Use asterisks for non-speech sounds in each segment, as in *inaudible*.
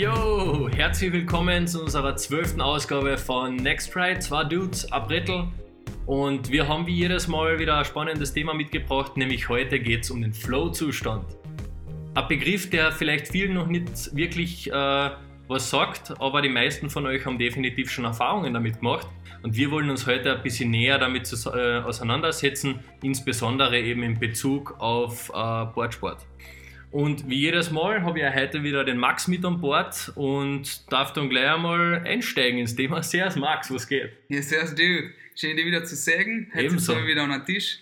Jo, herzlich willkommen zu unserer zwölften Ausgabe von Next Ride. Zwei Dudes, ein Brettel. Und wir haben wie jedes Mal wieder ein spannendes Thema mitgebracht, nämlich heute geht es um den Flow-Zustand. Ein Begriff, der vielleicht vielen noch nicht wirklich äh, was sagt, aber die meisten von euch haben definitiv schon Erfahrungen damit gemacht. Und wir wollen uns heute ein bisschen näher damit äh, auseinandersetzen, insbesondere eben in Bezug auf äh, Boardsport. Und wie jedes Mal habe ich heute wieder den Max mit an Bord und darf dann gleich einmal einsteigen ins Thema. *laughs* Servus Max, was geht? Ja, servus Dude. Schön, dich wieder zu sehen. Heute Ebenso. sind wir wieder an den Tisch.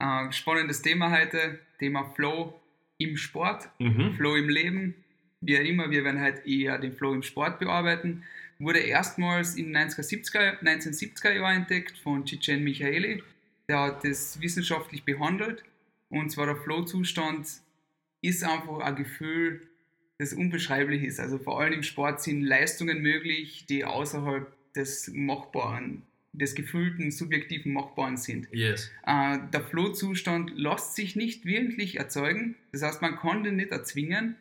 Äh, spannendes Thema heute. Thema Flow im Sport, Mhm. Flow im Leben. Wie auch immer, wir werden heute eher den Flow im Sport bearbeiten. Wurde erstmals in den 1970er, 1970er Jahren entdeckt von Cicen Michaeli. Der hat das wissenschaftlich behandelt. Und zwar der Flow-Zustand ist einfach ein Gefühl, das unbeschreiblich ist. Also vor allem im Sport sind Leistungen möglich, die außerhalb des Machbaren, des gefühlten, subjektiven Machbaren sind. Yes. Äh, der Flow-Zustand lässt sich nicht wirklich erzeugen. Das heißt, man kann den nicht erzwingen.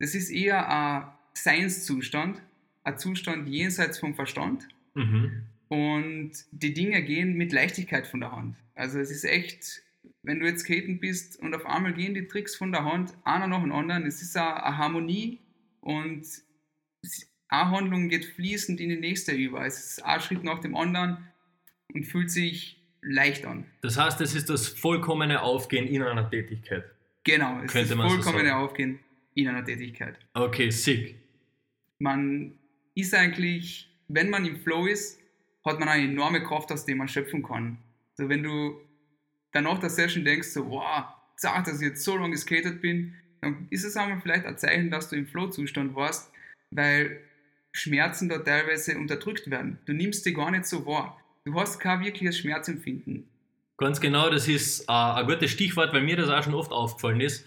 Das ist eher ein Seinszustand, ein Zustand jenseits vom Verstand. Mhm. Und die Dinge gehen mit Leichtigkeit von der Hand. Also es ist echt, wenn du jetzt skaten bist und auf einmal gehen die Tricks von der Hand, einer nach dem anderen. Es ist eine, eine Harmonie und eine Handlung geht fließend in die nächste über. Es ist ein Schritt nach dem anderen und fühlt sich leicht an. Das heißt, es ist das vollkommene Aufgehen in einer Tätigkeit. Genau, es Könnte ist so vollkommene sagen. Aufgehen in einer Tätigkeit. Okay, sick. Man ist eigentlich, wenn man im Flow ist, hat man eine enorme Kraft, aus der man schöpfen kann. So wenn du danach der Session denkst, so, wow, zack, dass ich jetzt so lange geskatet bin, dann ist es einmal vielleicht ein Zeichen, dass du im Flow-Zustand warst, weil Schmerzen da teilweise unterdrückt werden. Du nimmst die gar nicht so wahr. Du hast kein wirkliches Schmerzempfinden. Ganz genau, das ist äh, ein gutes Stichwort, weil mir das auch schon oft aufgefallen ist.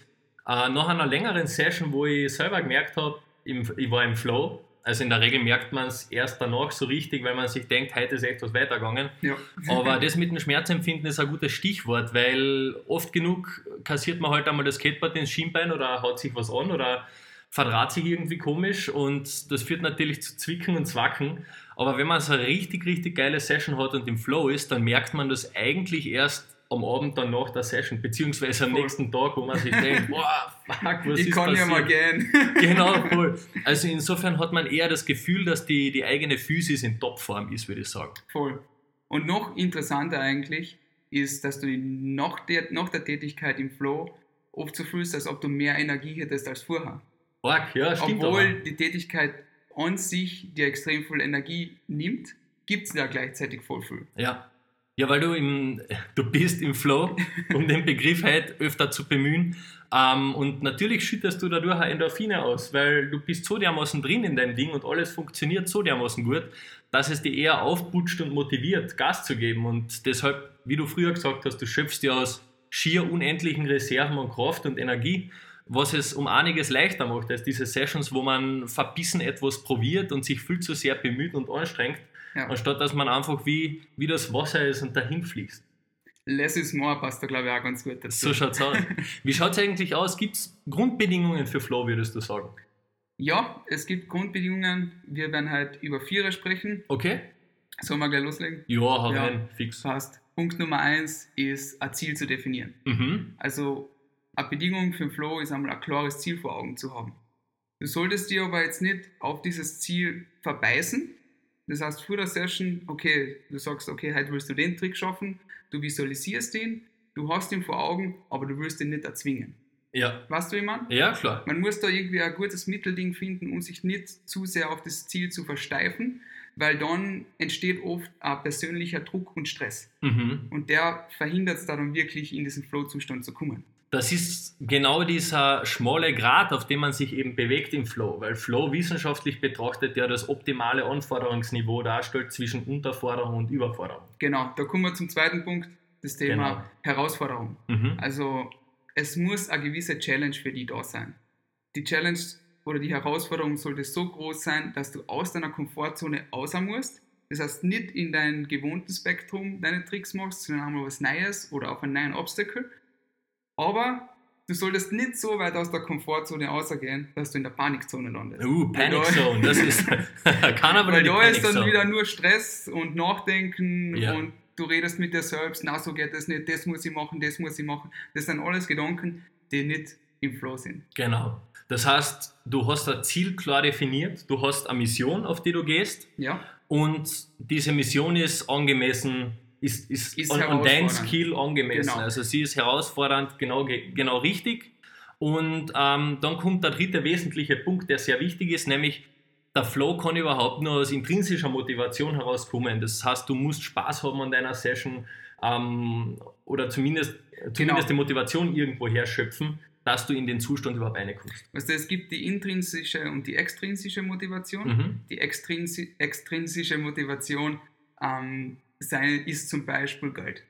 Äh, nach einer längeren Session, wo ich selber gemerkt habe, ich war im Flow, also in der Regel merkt man es erst danach so richtig, weil man sich denkt, heute ist echt was weitergegangen. Ja. Aber *laughs* das mit dem Schmerzempfinden ist ein gutes Stichwort, weil oft genug kassiert man halt einmal das Skateboard ins Schienbein oder haut sich was an oder verdraht sich irgendwie komisch und das führt natürlich zu Zwicken und Zwacken. Aber wenn man so eine richtig, richtig geile Session hat und im Flow ist, dann merkt man das eigentlich erst am Abend dann nach der Session, beziehungsweise am Voll. nächsten Tag, wo man sich *laughs* denkt, boah, fuck, was ich ist kann passiert? ja mal gehen. *laughs* Genau, voll. Also insofern hat man eher das Gefühl, dass die, die eigene Physis in Topform ist, würde ich sagen. Voll. Und noch interessanter eigentlich ist, dass du nach der, nach der Tätigkeit im Flow oft so fühlst, als ob du mehr Energie hättest als vorher. Org, ja, stimmt Obwohl aber. die Tätigkeit an sich dir extrem viel Energie nimmt, gibt es ja gleichzeitig voll viel. Ja. Ja, weil du im, du bist im Flow, um den Begriff halt öfter zu bemühen. Ähm, und natürlich schüttest du dadurch auch Endorphine aus, weil du bist so dermaßen drin in deinem Ding und alles funktioniert so dermaßen gut, dass es dich eher aufputscht und motiviert, Gas zu geben. Und deshalb, wie du früher gesagt hast, du schöpfst dir aus schier unendlichen Reserven an Kraft und Energie, was es um einiges leichter macht als diese Sessions, wo man verbissen etwas probiert und sich viel zu sehr bemüht und anstrengt, Ja. anstatt dass man einfach wie, wie das Wasser ist und dahin fließt. Less is more passt da glaube ich auch ganz gut dazu. So schaut's aus. Wie schaut's eigentlich aus? Gibt es Grundbedingungen für Flow, würdest du sagen? Ja, es gibt Grundbedingungen. Wir werden halt über Vierer sprechen. Okay? Sollen wir gleich loslegen? Ja, hau Ja. rein, fix. Passt. Punkt Nummer eins ist, ein Ziel zu definieren. Mhm. Also eine Bedingung für den Flow ist einmal ein klares Ziel vor Augen zu haben. Du solltest dir aber jetzt nicht auf dieses Ziel verbeißen. Das heißt, vor der Session, okay, du sagst, okay, heute willst du den Trick schaffen, du visualisierst ihn, du hast ihn vor Augen, aber du willst ihn nicht erzwingen. Ja. Weißt du, wie man? Ja, klar. Man muss da irgendwie ein gutes Mittelding finden, um sich nicht zu sehr auf das Ziel zu versteifen, weil dann entsteht oft ein persönlicher Druck und Stress. Mhm. Und der verhindert es dann wirklich in diesen Flow-Zustand zu kommen. Das ist genau dieser schmale Grat, auf dem man sich eben bewegt im Flow, weil Flow wissenschaftlich betrachtet ja das optimale Anforderungsniveau darstellt zwischen Unterforderung und Überforderung. Genau, da kommen wir zum zweiten Punkt, das Thema Genau. Herausforderung. Mhm. Also es muss eine gewisse Challenge für die da sein. Die Challenge oder die Herausforderung sollte so groß sein, dass du aus deiner Komfortzone raus musst. Das heißt, nicht in dein gewohntes Spektrum deine Tricks machst, sondern einmal was Neues oder auf einen neuen Obstacle. Aber du solltest nicht so weit aus der Komfortzone rausgehen, dass du in der Panikzone landest. Uh, Weil Panic da- Zone, das ist. *laughs* kann aber Weil da ist dann wieder nur Stress und Nachdenken Ja. und du redest mit dir selbst, na so geht das nicht, das muss ich machen, das muss ich machen. Das sind alles Gedanken, die nicht im Flow sind. Genau. Das heißt, du hast ein Ziel klar definiert, du hast eine Mission, auf die du gehst, Ja, und diese Mission ist angemessen, ist, ist, Ist an, dein. Skill angemessen. Genau. Also sie ist herausfordernd, genau, ge- genau richtig. Und ähm, dann kommt der dritte wesentliche Punkt, der sehr wichtig ist, nämlich der Flow kann überhaupt nur aus intrinsischer Motivation herauskommen. Das heißt, du musst Spaß haben an deiner Session ähm, oder zumindest, zumindest Genau. die Motivation irgendwo herschöpfen, dass du in den Zustand überhaupt reinkommst. also es gibt die intrinsische und die extrinsische Motivation. Mhm. Die extrinsi extrinsische Motivation ähm, sei, ist zum Beispiel Geld.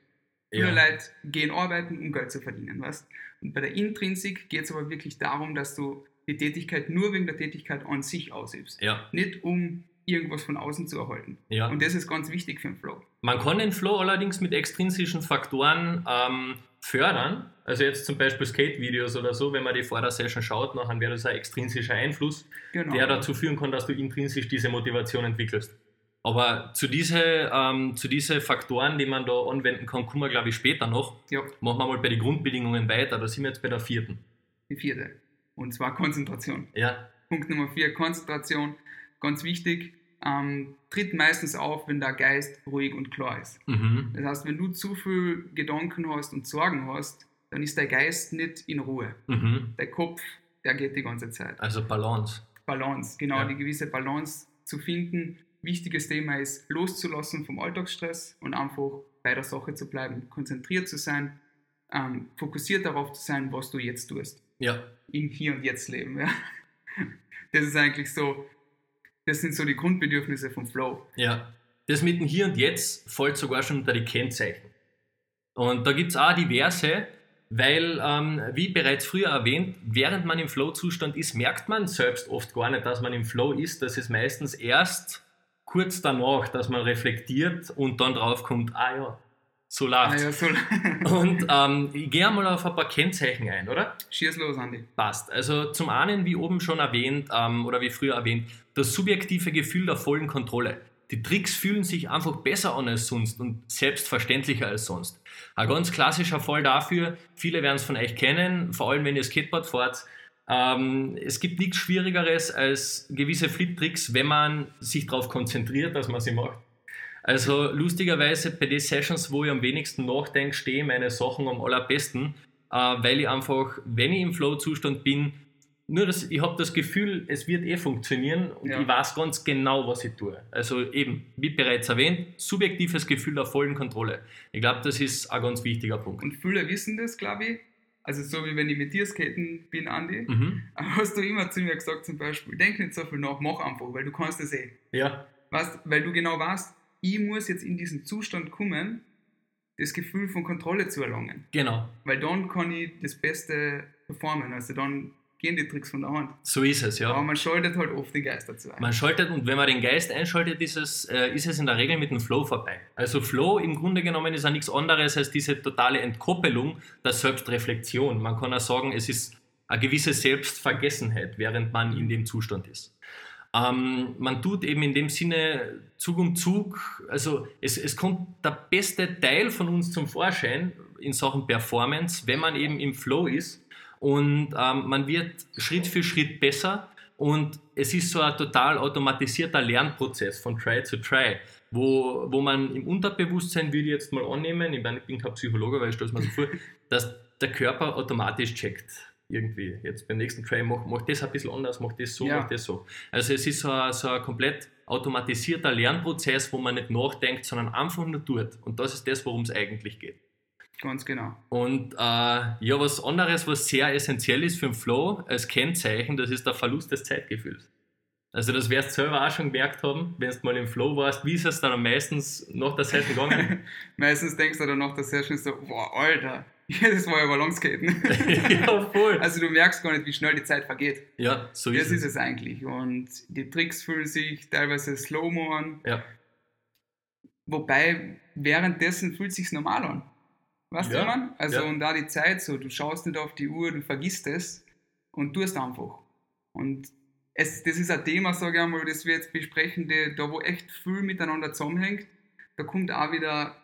Viele Ja. Leute gehen arbeiten, um Geld zu verdienen. Weißt? Und bei der Intrinsik geht es aber wirklich darum, dass du die Tätigkeit nur wegen der Tätigkeit an sich ausübst. Ja, Nicht um irgendwas von außen zu erhalten. ja. Und das ist ganz wichtig für den Flow. Man kann den Flow allerdings mit extrinsischen Faktoren ähm, fördern. Also jetzt zum Beispiel Skate-Videos oder so, wenn man die vor der Session schaut, dann wäre das ein extrinsischer Einfluss, Genau. der dazu führen kann, dass du intrinsisch diese Motivation entwickelst. Aber zu diesen ähm, zu diese Faktoren, die man da anwenden kann, kommen wir, glaube ich, später noch. ja, Machen wir mal bei den Grundbedingungen weiter. Da sind wir jetzt bei der vierten. die vierte. Und zwar Konzentration. Ja, Punkt Nummer vier, Konzentration. Ganz wichtig. Ähm, tritt meistens auf, wenn der Geist ruhig und klar ist. mhm. Das heißt, wenn du zu viel Gedanken hast und Sorgen hast, dann ist dein Geist nicht in Ruhe. Mhm. Der Kopf, der geht die ganze Zeit. also Balance. Balance, genau, Ja. die gewisse Balance zu finden. Wichtiges Thema ist, loszulassen vom Alltagsstress und einfach bei der Sache zu bleiben, konzentriert zu sein, ähm, fokussiert darauf zu sein, was du jetzt tust. Ja, Im Hier und Jetzt leben. Ja. *laughs* Das ist eigentlich so, das sind so die Grundbedürfnisse vom Flow. Ja, das mit dem Hier und Jetzt fällt sogar schon unter die Kennzeichen. Und da gibt es auch diverse, weil, ähm, wie bereits früher erwähnt, während man im Flow-Zustand ist, merkt man selbst oft gar nicht, dass man im Flow ist. Das ist meistens erst kurz danach, dass man reflektiert und dann draufkommt, ah ja, so Ah, läuft's. ja, so. *laughs* Und ähm, ich gehe mal auf ein paar Kennzeichen ein, oder? Schieß los, Andi. Passt. Also zum einen, wie oben schon erwähnt ähm, oder wie früher erwähnt, das subjektive Gefühl der vollen Kontrolle. Die Tricks fühlen sich einfach besser an als sonst und selbstverständlicher als sonst. Ein ganz klassischer Fall dafür, viele werden es von euch kennen, vor allem wenn ihr Skateboard fahrt. Ähm, es gibt nichts Schwierigeres als gewisse Flip-Tricks, wenn man sich darauf konzentriert, dass man sie macht. Also lustigerweise bei den Sessions, wo ich am wenigsten nachdenke, stehen meine Sachen am allerbesten, äh, weil ich einfach, wenn ich im Flow-Zustand bin, nur das, ich habe das Gefühl, es wird eh funktionieren und Ja. ich weiß ganz genau, was ich tue. Also eben, wie bereits erwähnt, subjektives Gefühl der vollen Kontrolle. Ich glaube, das ist ein ganz wichtiger Punkt. Und viele wissen das, glaube ich. Also so wie wenn ich mit dir skaten bin, Andi, Mhm. *laughs* hast du immer zu mir gesagt zum Beispiel, denk nicht so viel nach, mach einfach, weil du kannst es eh. Ja, Weißt, weil du genau weißt, ich muss jetzt in diesen Zustand kommen, das Gefühl von Kontrolle zu erlangen. genau. Weil dann kann ich das Beste performen. Also dann gehen die Tricks von der Hand. So ist es, ja. Aber man schaltet halt oft den Geist dazu ein. Man schaltet und wenn man den Geist einschaltet, ist es, äh, ist es in der Regel mit dem Flow vorbei. Also Flow im Grunde genommen ist ja nichts anderes als diese totale Entkoppelung der Selbstreflexion. Man kann auch sagen, es ist eine gewisse Selbstvergessenheit, während man in dem Zustand ist. Ähm, man tut eben in dem Sinne Zug um Zug, also es, es kommt der beste Teil von uns zum Vorschein in Sachen Performance, wenn man eben im Flow ist und ähm, man wird Schritt für Schritt besser und es ist so ein total automatisierter Lernprozess von Try to Try, wo, wo man im Unterbewusstsein, will ich jetzt mal annehmen, ich, meine, ich bin kein Psychologe, weil ich stelle es mir so vor, *laughs* dass der Körper automatisch checkt. Irgendwie. Jetzt beim nächsten Try, mach, mach das ein bisschen anders, mach das so, Ja. mach das so. Also es ist so ein, so ein komplett automatisierter Lernprozess, wo man nicht nachdenkt, sondern einfach nur tut. Und das ist das, worum es eigentlich geht. Ganz genau. Und äh, ja, was anderes, was sehr essentiell ist für den Flow als Kennzeichen, das ist der Verlust des Zeitgefühls. Also das wirst du selber auch schon gemerkt haben, wenn du mal im Flow warst, wie ist es dann meistens nach der Session gegangen? *laughs* Meistens denkst du dann nach der Session so, boah, Alter, das war ja Ballonskaten. ja, voll. Also du merkst gar nicht, wie schnell die Zeit vergeht. Ja, so Das ist ist es. es eigentlich. Und die Tricks fühlen sich teilweise slow-mo an. Ja, Wobei, währenddessen fühlt es sich normal an. Weißt Ja, du, man? Also, ja. und da die Zeit so, du schaust nicht auf die Uhr, du vergisst es und tust einfach. Und es, das ist ein Thema, sage ich einmal, das wir jetzt besprechen, die, da wo echt viel miteinander zusammenhängt. Da kommt auch wieder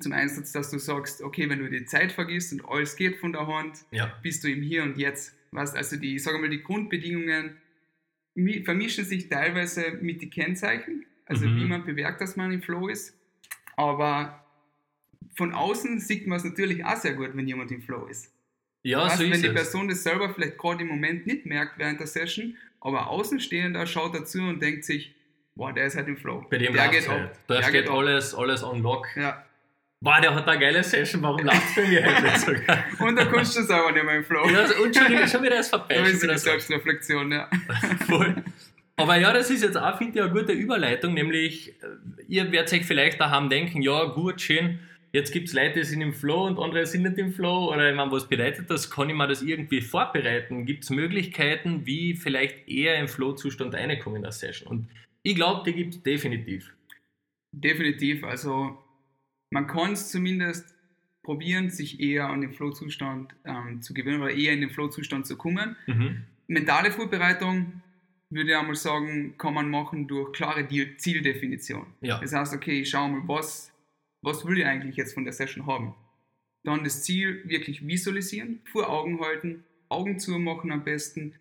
zum Einsatz, dass du sagst, okay, wenn du die Zeit vergisst und alles geht von der Hand, Ja. bist du im Hier und Jetzt. Weißt, also die, ich sage mal, die Grundbedingungen mi- vermischen sich teilweise mit den Kennzeichen, also Mhm. wie man bewerkt, dass man im Flow ist. Aber von außen sieht man es natürlich auch sehr gut, wenn jemand im Flow ist. Ja, weißt, so wenn ist die es. Person das selber vielleicht gerade im Moment nicht merkt während der Session, aber Außenstehender schaut dazu und denkt sich, boah, der ist halt im Flow. Bei dem der geht halt. ab. Da der steht alles, alles on lock. Ja. Boah, der hat eine geile Session, warum läuft bei mir halt nicht sogar? *laughs* Und da kommst du selber nicht mehr im Flow. Ja, also, und schon, schon wieder das da vorbei. ist Schon die Selbstreflexion, ja. *laughs* Voll. Aber ja, das ist jetzt auch, finde ich, eine gute Überleitung, nämlich, äh, ihr werdet euch vielleicht daheim denken, ja, gut, schön, jetzt gibt es Leute, die sind im Flow und andere sind nicht im Flow, oder ich meine, was bedeutet das? Kann ich mir das irgendwie vorbereiten? Gibt es Möglichkeiten, wie vielleicht eher im Flow-Zustand reinkommen in der Session? Und ich glaube, die gibt es definitiv. Definitiv. Also man kann es zumindest probieren, sich eher an den Flow-Zustand ähm, zu gewöhnen oder eher in den Flow-Zustand zu kommen. Mhm. Mentale Vorbereitung würde ich einmal sagen, kann man machen durch klare Zieldefinition. Ja. Das heißt, okay, ich schaue mal, was, was will ich eigentlich jetzt von der Session haben. Dann das Ziel wirklich visualisieren, vor Augen halten, Augen zumachen am besten,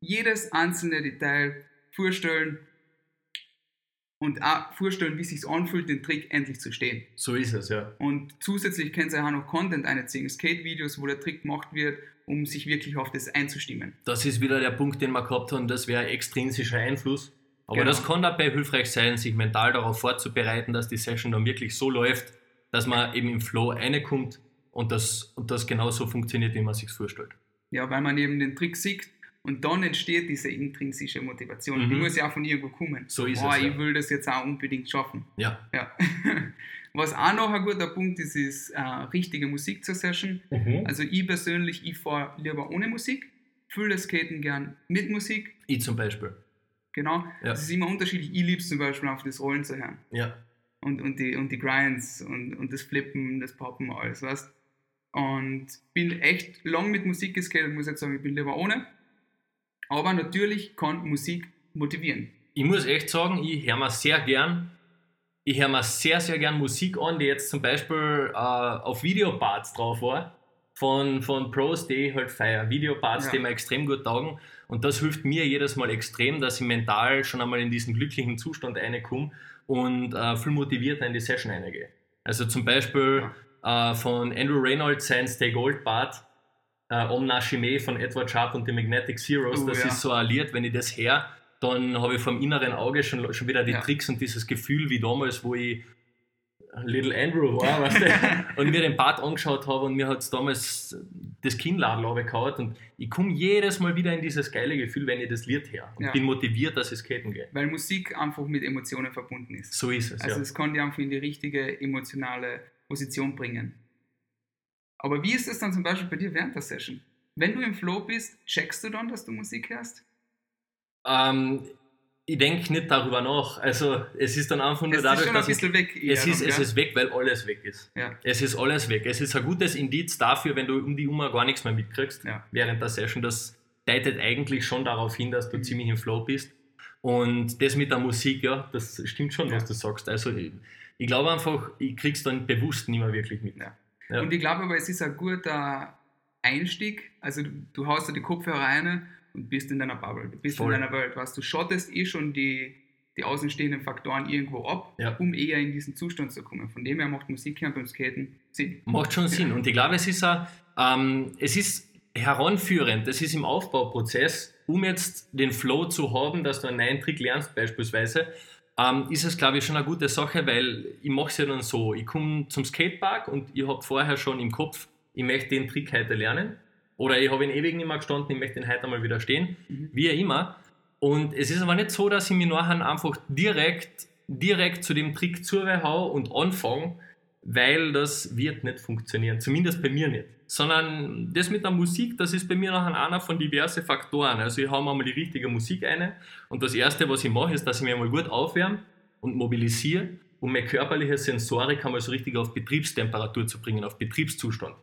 jedes einzelne Detail vorstellen und auch vorstellen, wie es sich anfühlt, den Trick endlich zu stehen. So ist es, ja. Und zusätzlich könnt ihr auch noch Content einziehen, Skate-Videos, wo der Trick gemacht wird, um sich wirklich auf das einzustimmen. Das ist wieder der Punkt, den wir gehabt haben, das wäre extrinsischer Einfluss. Aber Genau. das kann dabei hilfreich sein, sich mental darauf vorzubereiten, dass die Session dann wirklich so läuft, dass man eben im Flow reinkommt und das, und das genauso funktioniert, wie man sich vorstellt. Ja, weil man eben den Trick sieht und dann entsteht diese intrinsische Motivation. Mhm. Die muss ja auch von irgendwo kommen. So ist Boah, es, ja. ich will das jetzt auch unbedingt schaffen. Ja. Ja. *laughs* Was auch noch ein guter Punkt ist, ist äh, richtige Musik zur Session. Also ich persönlich, ich fahre lieber ohne Musik, fühle das Skaten gern mit Musik. Ich zum Beispiel. Genau. Ja. Das ist immer unterschiedlich. Ich liebe es zum Beispiel auf das Rollen zu hören. Ja. und, und, die, und die Grinds und, und das Flippen, das Poppen, alles, weißt Und bin echt lang mit Musik geskatet, muss jetzt sagen, ich bin lieber ohne. Aber natürlich kann Musik motivieren. Ich muss echt sagen, ich höre mir sehr gern, ich höre mir sehr, sehr gern Musik an, die jetzt zum Beispiel äh, auf Videoparts drauf war. Von, von Pros, die ich halt feiern. Videoparts, Ja. die mir extrem gut taugen. Und das hilft mir jedes Mal extrem, dass ich mental schon einmal in diesen glücklichen Zustand reinkomme und äh, viel motivierter in die Session reingehe. Also zum Beispiel äh, von Andrew Reynolds sein Stay Gold Part, äh, Om Nashime von Edward Sharp und die Magnetic Zeros. Oh, das ja. ist so Lied, wenn ich das her, dann habe ich vom inneren Auge schon, schon wieder die Ja. Tricks und dieses Gefühl wie damals, wo ich Little Andrew war, weißt du, *laughs* und mir den Part angeschaut habe und mir hat es damals das Kinnladel runtergehauen und ich komme jedes Mal wieder in dieses geile Gefühl, wenn ich das Lied her und Ja. bin motiviert, dass ich skaten gehe. Weil Musik einfach mit Emotionen verbunden ist. So ist es, Also ja. es kann dich einfach in die richtige emotionale Position bringen. Aber wie ist es dann zum Beispiel bei dir während der Session? Wenn du im Flow bist, checkst du dann, dass du Musik hörst? Ähm, ich denke nicht darüber nach. Also es ist dann einfach nur Es ist dadurch, schon ein dass ich, bisschen weg. es, ist, es ist weg, weil alles weg ist. Ja. Es ist alles weg. Es ist ein gutes Indiz dafür, wenn du um die Uhr gar nichts mehr mitkriegst Ja. während der Session. Das deutet eigentlich schon darauf hin, dass du Mhm. ziemlich im Flow bist. Und das mit der Musik, ja, das stimmt schon, was du sagst. Also ich, ich glaube einfach, ich krieg's dann bewusst nicht mehr wirklich mit. Und ich glaube aber, es ist ein guter Einstieg. Also du, du haust dir die Kopfhörer rein und bist in deiner Bubble. Du bist Voll. in deiner Welt. Was du schottest eh schon die, die außenstehenden Faktoren irgendwo ab, Ja. um eher in diesen Zustand zu kommen. Von dem her macht Musik beim Skaten Sinn. Macht schon Sinn. Und ich glaube, es ist, auch, ähm, es ist heranführend, es ist im Aufbauprozess, um jetzt den Flow zu haben, dass du einen neuen Trick lernst beispielsweise, ähm, ist es, glaube ich, schon eine gute Sache, weil ich mache es ja dann so, ich komme zum Skatepark und ich habe vorher schon im Kopf, ich möchte den Trick heute lernen oder ich habe ihn ewig nicht mehr gestanden, ich möchte ihn heute einmal wieder stehen, Mhm. wie auch immer. Und es ist aber nicht so, dass ich mich nachher einfach direkt, direkt zu dem Trick zuhau und anfange, weil das wird nicht funktionieren. Zumindest bei mir nicht. Sondern das mit der Musik, das ist bei mir nachher einer von diversen Faktoren. Also ich habe mir mal die richtige Musik eine und das Erste, was ich mache, ist, dass ich mich einmal gut aufwärme und mobilisiere um meine körperliche Sensorik einmal so richtig auf Betriebstemperatur zu bringen, auf Betriebszustand.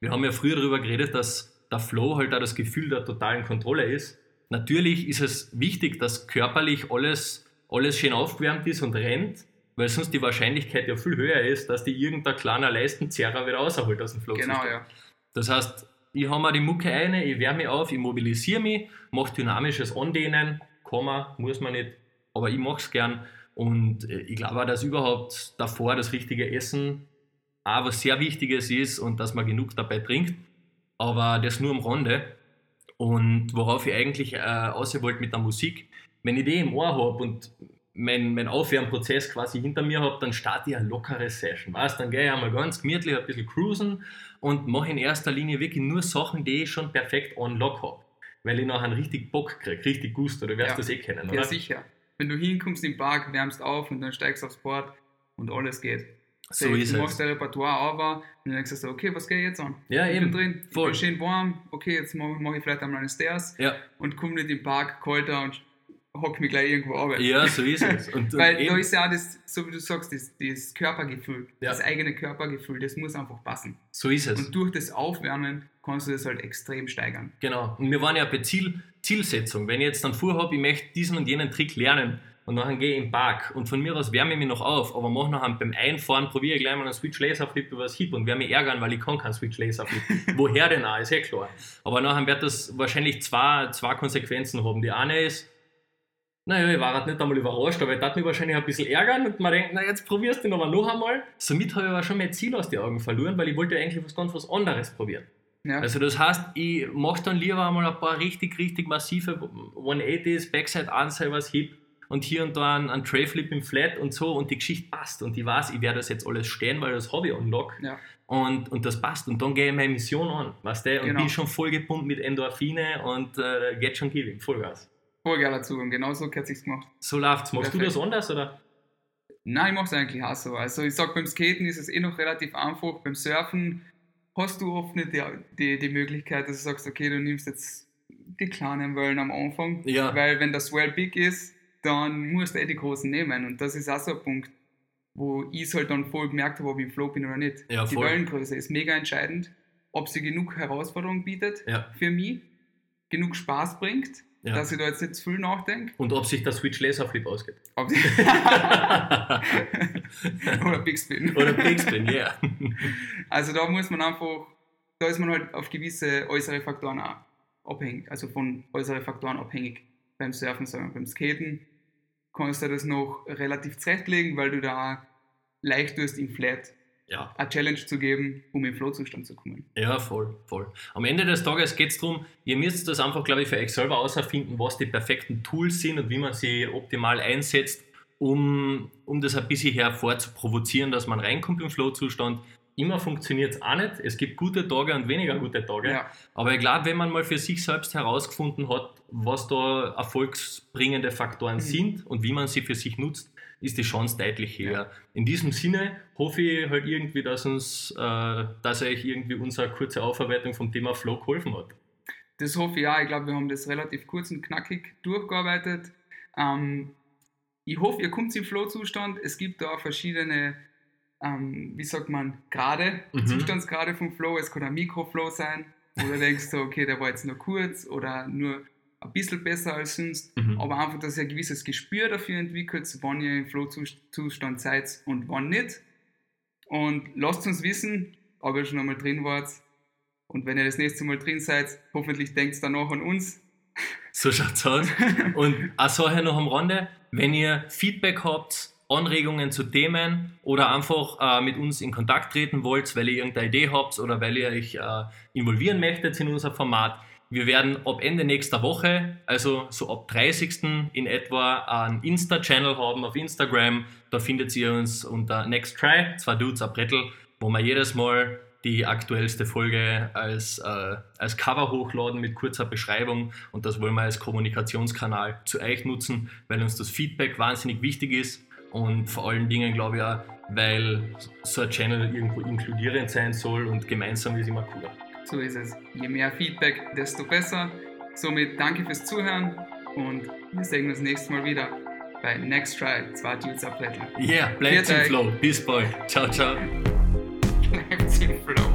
Wir haben ja früher darüber geredet, dass der Flow halt auch das Gefühl der totalen Kontrolle ist. Natürlich ist es wichtig, dass körperlich alles, alles schön aufgewärmt ist und rennt, weil sonst die Wahrscheinlichkeit ja viel höher ist, dass die irgendein kleiner Leistenzerrer wieder rausholt aus dem Flow. Genau, ja. Das heißt, ich habe mir die Mucke eine, ich wärme mich auf, ich mobilisiere mich, mache dynamisches Andehnen, man, muss man nicht, aber ich mache es gern. Und äh, ich glaube auch, dass überhaupt davor das richtige Essen auch was sehr Wichtiges ist und dass man genug dabei trinkt. Aber das nur am Rande. Und worauf ich eigentlich äh, aussehen wollte mit der Musik, wenn ich die im Ohr habe und mein, mein Aufwärmprozess quasi hinter mir habe, dann starte ich eine lockere Session. Weißt? Dann gehe ich einmal ganz gemütlich ein bisschen cruisen und mache in erster Linie wirklich nur Sachen, die ich schon perfekt on lock habe. Weil ich nachher richtig Bock kriege, richtig Gusto. Du wirst Ja. das eh kennen, oder? Ja, sicher. Wenn du hinkommst im Park, wärmst auf und dann steigst aufs Board und alles geht. So du ist machst es. dein Repertoire aber und dann denkst du so, okay, was geht jetzt an? Ja, ich eben. bin drin, ich Voll. bin schön warm, okay, jetzt mache mach ich vielleicht einmal eine Stairs Ja, und komme nicht im Park kalter und hock mich gleich irgendwo runter. ja, so ist es. *laughs* Und, Weil und da eben, ist ja auch das, so wie du sagst, das, das Körpergefühl, Ja. das eigene Körpergefühl, das muss einfach passen. so ist es. Und durch das Aufwärmen kannst du das halt extrem steigern. Genau. Und wir waren ja bei Ziel, Zielsetzung. Wenn ich jetzt dann vorhabe, ich möchte diesen und jenen Trick lernen und dann gehe ich im Park und von mir aus wärme ich mich noch auf, aber mache nachher beim Einfahren, probiere ich gleich mal einen Switch Laser Flip über das Hip und werde mich ärgern, weil ich kann keinen Switch Laser Flip. *laughs* Woher denn auch, ist eh klar. Aber nachher wird das wahrscheinlich zwei, zwei Konsequenzen haben. Die eine ist, naja, ich war halt nicht einmal überrascht, aber ich darf mich wahrscheinlich ein bisschen ärgern und man denkt, na jetzt probierst du ihn aber noch einmal. Somit habe ich aber schon mein Ziel aus den Augen verloren, weil ich wollte ja eigentlich was ganz was anderes probieren. Ja, Also das heißt, ich mache dann lieber einmal ein paar richtig, richtig massive 180s, Backside was Hip und hier und da einen, einen Tray Flip im Flat und so und die Geschichte passt und ich weiß, ich werde das jetzt alles stehen, weil das Hobby unlock ja. und, und das passt und dann gehe ich meine Mission an, weißt du, und Genau. bin schon voll gepumpt mit Endorphine und äh, geht schon giving, Vollgas. Voll geiler Zugang, genau so hat sich's gemacht. So läuft's. Machst du Perfekt. das anders oder? Nein, ich mache es eigentlich auch so. Also ich sag, beim Skaten ist es eh noch relativ einfach. Beim Surfen hast du oft nicht die, die, die Möglichkeit, dass du sagst, okay, du nimmst jetzt die kleinen Wellen am Anfang. Ja. Weil wenn das Swell big ist, dann musst du eh die großen nehmen. Und das ist auch so ein Punkt, wo ich es halt dann voll gemerkt habe, ob ich im Flow bin oder nicht. Ja, die. Wellengröße ist mega entscheidend, ob sie genug Herausforderung bietet Ja. für mich, genug Spaß bringt, Ja. dass ich da jetzt nicht zu viel nachdenke. Und ob sich der Switch Laser Flip ausgeht. *laughs* Oder Big Spin. oder Big Spin, yeah. Also da muss man einfach, da ist man halt auf gewisse äußere Faktoren auch abhängig, also von äußeren Faktoren abhängig. Beim Surfen, sagen wir, beim Skaten kannst du das noch relativ zurechtlegen, weil du da leicht tust, im Flat Ja. eine Challenge zu geben, um im Flow-Zustand zu kommen. Ja, voll, voll. Am Ende des Tages geht es darum, ihr müsst das einfach, glaube ich, für euch selber auserfinden, was die perfekten Tools sind und wie man sie optimal einsetzt, um, um das ein bisschen hervor zu provozieren, dass man reinkommt im Flow-Zustand. Immer funktioniert es auch nicht. Es gibt gute Tage und weniger gute Tage. Ja, Aber ich glaube, wenn man mal für sich selbst herausgefunden hat, was da erfolgsbringende Faktoren Mhm. sind und wie man sie für sich nutzt, ist die Chance deutlich höher. Ja. In diesem Sinne hoffe ich halt irgendwie, dass uns, äh, dass euch irgendwie unsere kurze Aufarbeitung vom Thema Flow geholfen hat. das hoffe ich auch. Ich glaube, wir haben das relativ kurz und knackig durchgearbeitet. Ähm, ich hoffe, ihr kommt im Flow-Zustand. Es gibt da verschiedene, ähm, wie sagt man, Grade, Mhm. Zustandsgrade vom Flow. Es kann ein Mikroflow sein, wo du denkst, so, okay, der war jetzt nur kurz oder nur ein bisschen besser als sonst. Mhm. Aber einfach, dass ihr ein gewisses Gespür dafür entwickelt, wann ihr im Flow-Zustand seid und wann nicht. Und lasst uns wissen, ob ihr schon einmal drin wart. Und wenn ihr das nächste Mal drin seid, hoffentlich denkt danach an uns. So schaut's aus. *laughs* Und auch so noch am Rande, wenn ihr Feedback habt, Anregungen zu Themen oder einfach äh, mit uns in Kontakt treten wollt, weil ihr irgendeine Idee habt oder weil ihr euch äh, involvieren möchtet in unser Format, wir werden ab Ende nächster Woche, also so ab 30. in etwa, einen Insta-Channel haben auf Instagram. Da findet ihr uns unter Next Try, zwei Dudes, ein Brettel, wo wir jedes Mal die aktuellste Folge als, äh, als Cover hochladen mit kurzer Beschreibung und das wollen wir als Kommunikationskanal zu euch nutzen, weil uns das Feedback wahnsinnig wichtig ist und vor allen Dingen glaube ich auch, weil so ein Channel irgendwo inkludierend sein soll und gemeinsam ist immer cooler. So ist es. Je mehr Feedback, desto besser. Somit danke fürs Zuhören und wir sehen uns nächstes Mal wieder. bei Next Try, zwei Dudes Abbrettel. Yeah, bleibt im Flow. Bis bald. Ciao, ciao. *laughs* Bleibt im Flow.